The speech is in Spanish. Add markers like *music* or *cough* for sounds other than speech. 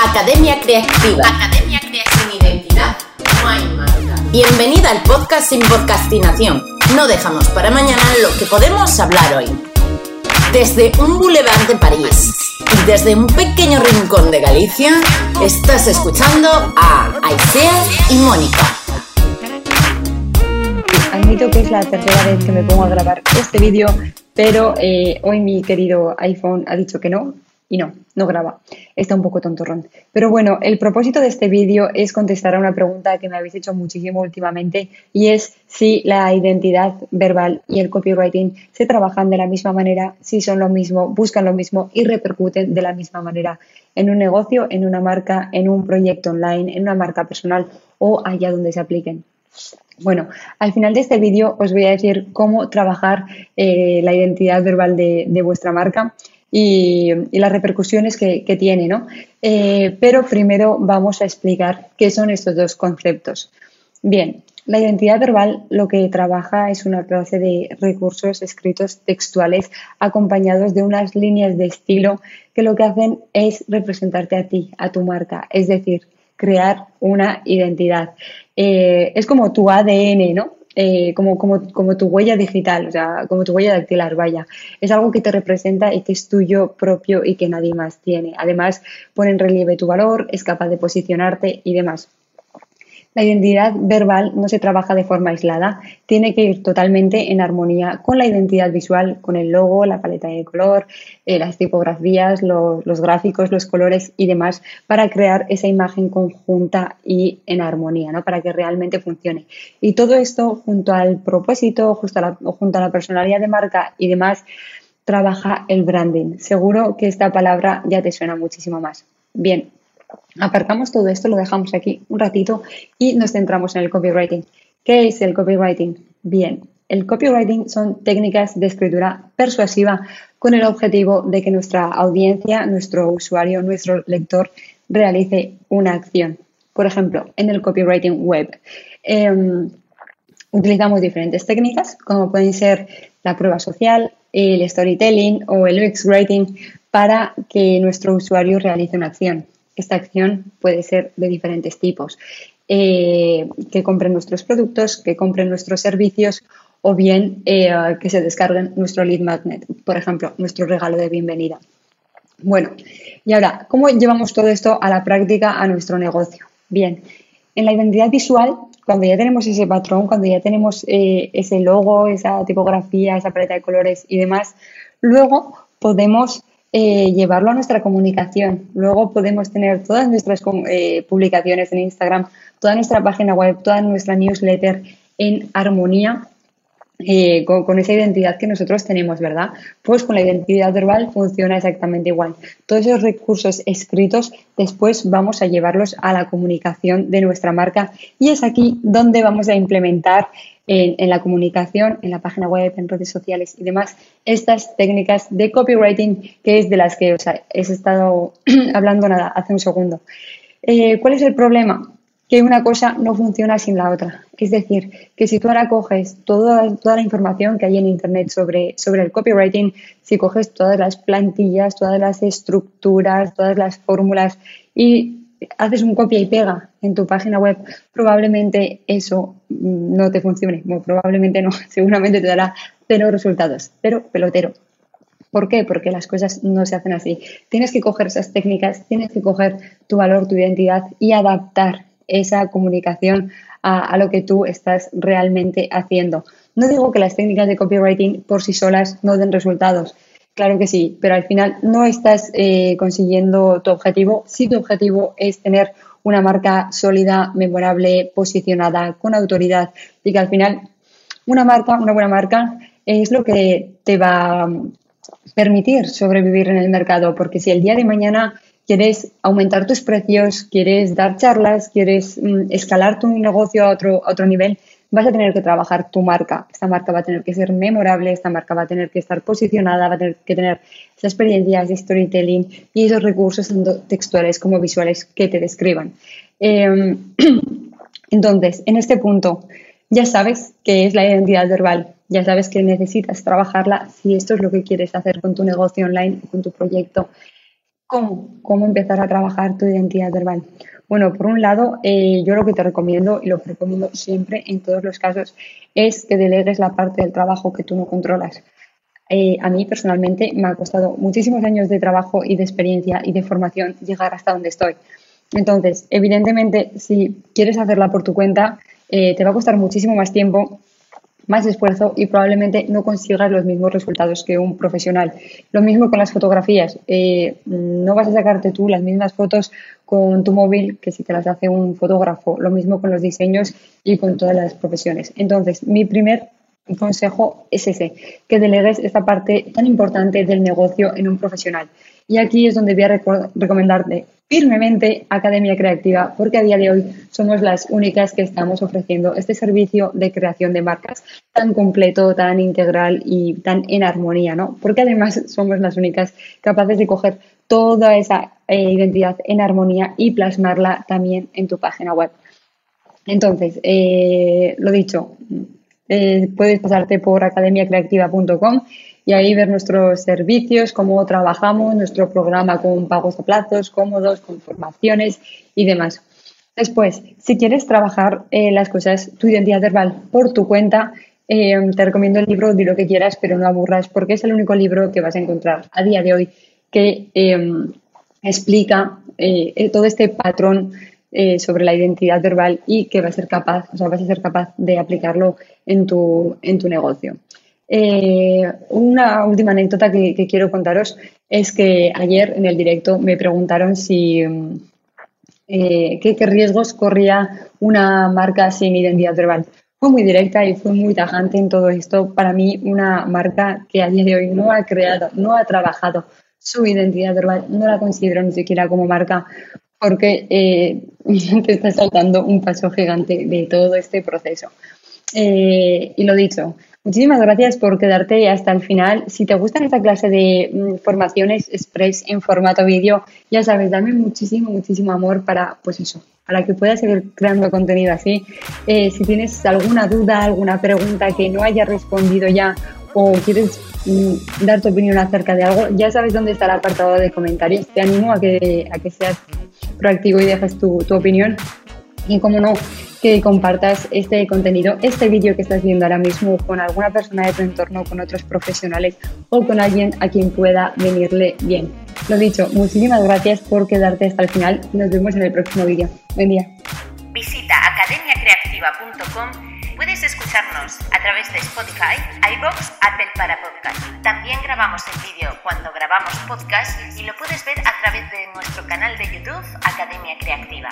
Academia Creativa. Academia Creativa. Sin identidad no hay marca. Bienvenida al podcast sin podcastinación. No dejamos para mañana lo que podemos hablar hoy. Desde un boulevard de París y desde un pequeño rincón de Galicia, estás escuchando a Aisea y Mónica. Admito que es la tercera vez que me pongo a grabar este vídeo, pero eh, hoy mi querido iPhone ha dicho que no, y no, no graba. Está un poco tontorrón. Pero bueno, el propósito de este vídeo es contestar a una pregunta que me habéis hecho muchísimo últimamente y es si la identidad verbal y el copywriting se trabajan de la misma manera, si son lo mismo, buscan lo mismo y repercuten de la misma manera en un negocio, en una marca, en un proyecto online, en una marca personal o allá donde se apliquen. Bueno, al final de este vídeo os voy a decir cómo trabajar eh, la identidad verbal de, de vuestra marca y, las repercusiones que, tiene, ¿no? Eh, pero primero vamos a explicar qué son estos dos conceptos. Bien, la identidad verbal lo que trabaja es una clase de recursos escritos textuales acompañados de unas líneas de estilo que lo que hacen es representarte a ti, a tu marca, es decir, crear una identidad. Eh, es como tu ADN, ¿no? Eh, como, como, como, tu huella digital, o sea, como tu huella dactilar, vaya. Es algo que te representa y que es tuyo propio y que nadie más tiene. Además, pone en relieve tu valor, es capaz de posicionarte y demás. La identidad verbal no se trabaja de forma aislada, tiene que ir totalmente en armonía con la identidad visual, con el logo, la paleta de color, eh, las tipografías, los gráficos, los colores y demás, para crear esa imagen conjunta y en armonía, ¿no? para que realmente funcione. Y todo esto junto al propósito, justo junto a la personalidad de marca y demás, trabaja el branding. Seguro que esta palabra ya te suena muchísimo más. Bien, Aparcamos todo esto, lo dejamos aquí un ratito y nos centramos en el copywriting. ¿Qué es el copywriting? Bien, el copywriting son técnicas de escritura persuasiva con el objetivo de que nuestra audiencia, nuestro usuario, nuestro lector realice una acción. Por ejemplo, en el copywriting web em, utilizamos diferentes técnicas como pueden ser la prueba social, el storytelling o el UX writing para que nuestro usuario realice una acción. Esta acción puede ser de diferentes tipos. Eh, que compren nuestros productos, que compren nuestros servicios o bien eh, que se descarguen nuestro lead magnet, por ejemplo, nuestro regalo de bienvenida. Bueno, y ahora, ¿cómo llevamos todo esto a la práctica a nuestro negocio? Bien, en la identidad visual, cuando ya tenemos ese patrón, cuando ya tenemos eh, ese logo, esa tipografía, esa paleta de colores y demás, luego podemos eh, llevarlo a nuestra comunicación. Luego podemos tener todas nuestras eh, publicaciones en Instagram, toda nuestra página web, toda nuestra newsletter en armonía eh, con, esa identidad que nosotros tenemos, ¿verdad? Pues con la identidad verbal funciona exactamente igual. Todos esos recursos escritos después vamos a llevarlos a la comunicación de nuestra marca y es aquí donde vamos a implementar en, la comunicación, en la página web, en redes sociales y demás, estas técnicas de copywriting que es de las que os he estado *clears throat* hablando nada hace un segundo. Eh, ¿Cuál es el problema? Que una cosa no funciona sin la otra. Es decir, que si tú ahora coges toda, toda la información que hay en Internet sobre, sobre el copywriting, si coges todas las plantillas, todas las estructuras, todas las fórmulas y haces un copia y pega en tu página web, probablemente eso no te funcione. Probablemente no, *laughs* seguramente te dará cero resultados, pero pelotero. ¿Por qué? Porque las cosas no se hacen así. Tienes que coger esas técnicas, tienes que coger tu valor, tu identidad y adaptar esa comunicación a, a, lo que tú estás realmente haciendo. No digo que las técnicas de copywriting por sí solas no den resultados, Claro que sí, pero al final no estás eh, consiguiendo tu objetivo. Si tu objetivo es tener una marca sólida, memorable, posicionada, con autoridad y que al final una marca, una buena marca es lo que te va a permitir sobrevivir en el mercado, porque si el día de mañana quieres aumentar tus precios, quieres dar charlas, quieres mm, escalar tu negocio a otro, a otro nivel, vas a tener que trabajar tu marca. Esta marca va a tener que ser memorable, esta marca va a tener que estar posicionada, va a tener que tener esas experiencias de storytelling y esos recursos tanto textuales como visuales que te describan. Em, *clears throat* entonces, en este punto, ya sabes qué es la identidad verbal, ya sabes que necesitas trabajarla si esto es lo que quieres hacer con tu negocio online, con tu proyecto. ¿Cómo? ¿Cómo empezar a trabajar tu identidad verbal? Bueno, por un lado, eh, yo lo que te recomiendo y lo que recomiendo siempre en todos los casos es que delegues la parte del trabajo que tú no controlas. Eh, a mí personalmente me ha costado muchísimos años de trabajo y de experiencia y de formación llegar hasta donde estoy. Entonces, evidentemente, si quieres hacerla por tu cuenta, eh, te va a costar muchísimo más tiempo más esfuerzo y probablemente no consigas los mismos resultados que un profesional. Lo mismo con las fotografías. Eh, no vas a sacarte tú las mismas fotos con tu móvil que si te las hace un fotógrafo. Lo mismo con los diseños y con todas las profesiones. Entonces, mi primer consejo es ese, que delegues esta parte tan importante del negocio en un profesional. Y aquí es donde voy a recomendarte firmemente Academia Creativa, porque a día de hoy somos las únicas que estamos ofreciendo este servicio de creación de marcas tan completo, tan integral y tan en armonía, ¿no? Porque además somos las únicas capaces de coger toda esa eh, identidad en armonía y plasmarla también en tu página web. Entonces, eh, lo dicho, eh, puedes pasarte por academiacreativa.com y ahí ver nuestros servicios, cómo trabajamos, nuestro programa con pagos a plazos cómodos, con formaciones y demás. Después, si quieres trabajar eh, las cosas, tu identidad verbal por tu cuenta, eh, te recomiendo el libro Di lo que quieras, pero no aburras, porque es el único libro que vas a encontrar a día de hoy que explica todo este patrón sobre la identidad verbal y que va a ser capaz, o sea, vas a ser capaz de aplicarlo en tu, en tu negocio. Eh, una última anécdota que, quiero contaros es que ayer en el directo me preguntaron si eh, qué, riesgos corría una marca sin identidad verbal. Fue muy directa y fue muy tajante en todo esto. Para mí, una marca que a día de hoy no ha creado, no ha trabajado su identidad verbal, no la considero ni siquiera como marca porque eh, *laughs* te está saltando un paso gigante de todo este proceso. y lo dicho, Muchísimas gracias por quedarte hasta el final. Si te gustan esta clase de mm, formaciones express en formato vídeo, ya sabes, dame muchísimo, muchísimo amor para, pues eso, para que puedas seguir creando contenido así. Eh, si tienes alguna duda, alguna pregunta que no haya respondido ya o quieres mm, dar tu opinión acerca de algo, ya sabes dónde está el apartado de comentarios. Te animo a que, a que seas proactivo y dejes tu, tu opinión. Y como no, que compartas este contenido, este vídeo que estás viendo ahora mismo con alguna persona de tu entorno, con otros profesionales o con alguien a quien pueda venirle bien. Lo dicho, muchísimas gracias por quedarte hasta el final. Nos vemos en el próximo vídeo. Buen día. Visita academiacreativa.com Puedes escucharnos a través de Spotify, iBox, Apple para Podcast. También grabamos el vídeo cuando grabamos podcast y lo puedes ver a través de nuestro canal de YouTube Academia Creativa.